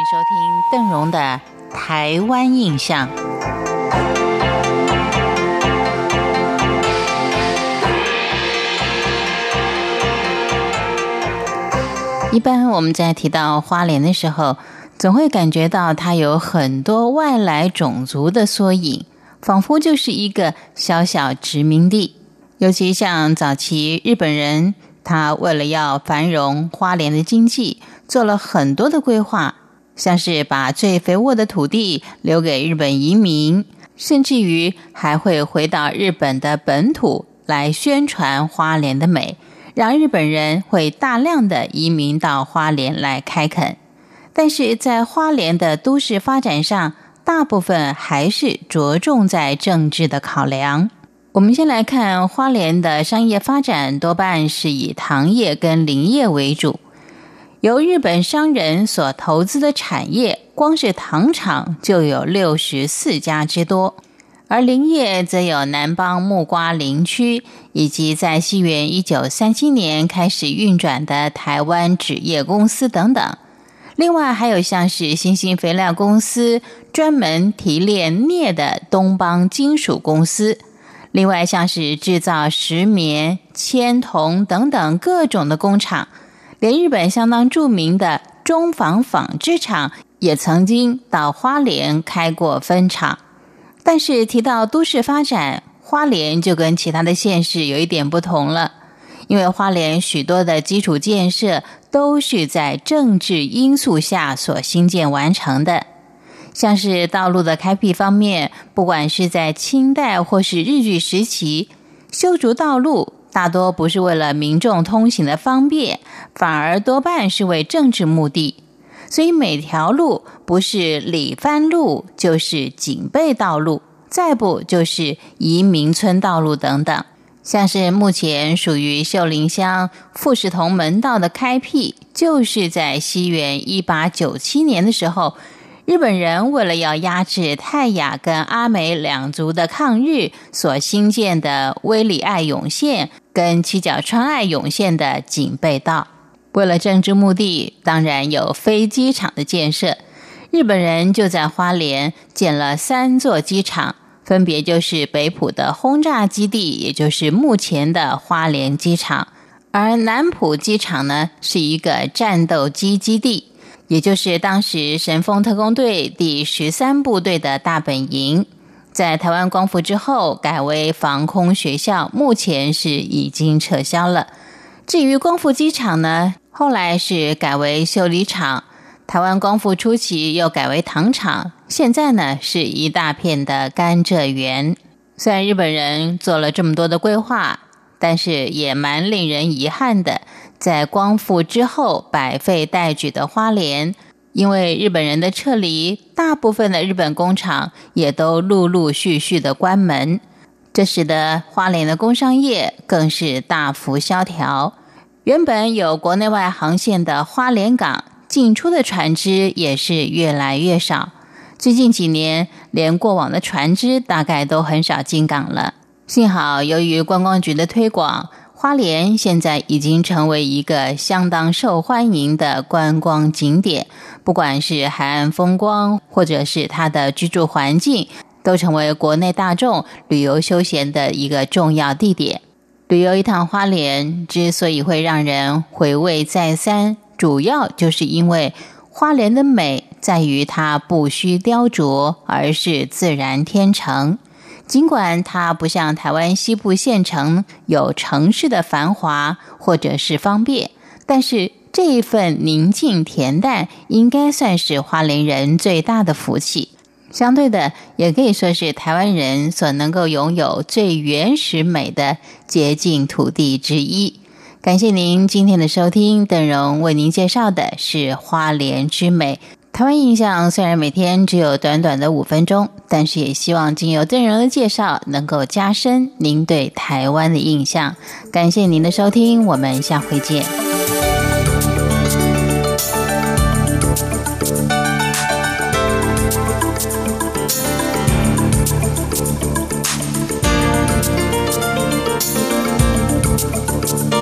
请收听邓荣的《台湾印象》。一般我们在提到花莲的时候，总会感觉到它有很多外来种族的缩影，仿佛就是一个小小殖民地。尤其像早期日本人，他为了要繁荣花莲的经济，做了很多的规划，像是把最肥沃的土地留给日本移民，甚至于还会回到日本的本土来宣传花莲的美。让日本人会大量的移民到花莲来开垦，但是在花莲的都市发展上，大部分还是着重在政治的考量。我们先来看花莲的商业发展，多半是以糖业跟林业为主。由日本商人所投资的产业，光是糖厂就有六十四家之多。而林业则有南邦木瓜林区，以及在西元一九三七年开始运转的台湾纸业公司等等。另外还有像是新兴肥料公司，专门提炼镍的东邦金属公司。另外像是制造石棉、铅、铜等等各种的工厂，连日本相当著名的中纺纺织厂也曾经到花莲开过分厂。但是提到都市发展，花莲就跟其他的县市有一点不同了，因为花莲许多的基础建设都是在政治因素下所兴建完成的，像是道路的开辟方面，不管是在清代或是日据时期，修筑道路大多不是为了民众通行的方便，反而多半是为政治目的。所以每条路不是里番路，就是警备道路，再不就是移民村道路等等。像是目前属于秀林乡富士同门道的开辟，就是在西元一八九七年的时候，日本人为了要压制泰雅跟阿美两族的抗日所新建的威里爱涌线跟七角川爱涌线的警备道。为了政治目的，当然有飞机场的建设。日本人就在花莲建了三座机场，分别就是北浦的轰炸基地，也就是目前的花莲机场；而南浦机场呢，是一个战斗机基地，也就是当时神风特工队第十三部队的大本营。在台湾光复之后，改为防空学校，目前是已经撤销了。至于光复机场呢？后来是改为修理厂，台湾光复初期又改为糖厂，现在呢是一大片的甘蔗园。虽然日本人做了这么多的规划，但是也蛮令人遗憾的，在光复之后百废待举的花莲，因为日本人的撤离，大部分的日本工厂也都陆陆续续的关门，这使得花莲的工商业更是大幅萧条。原本有国内外航线的花莲港进出的船只也是越来越少。最近几年，连过往的船只大概都很少进港了。幸好，由于观光局的推广，花莲现在已经成为一个相当受欢迎的观光景点。不管是海岸风光，或者是它的居住环境，都成为国内大众旅游休闲的一个重要地点。旅游一趟花莲之所以会让人回味再三，主要就是因为花莲的美在于它不需雕琢，而是自然天成。尽管它不像台湾西部县城有城市的繁华或者是方便，但是这一份宁静恬淡，应该算是花莲人最大的福气。相对的，也可以说是台湾人所能够拥有最原始美的洁净土地之一。感谢您今天的收听，邓荣为您介绍的是花莲之美。台湾印象虽然每天只有短短的五分钟，但是也希望经由邓荣的介绍，能够加深您对台湾的印象。感谢您的收听，我们下回见。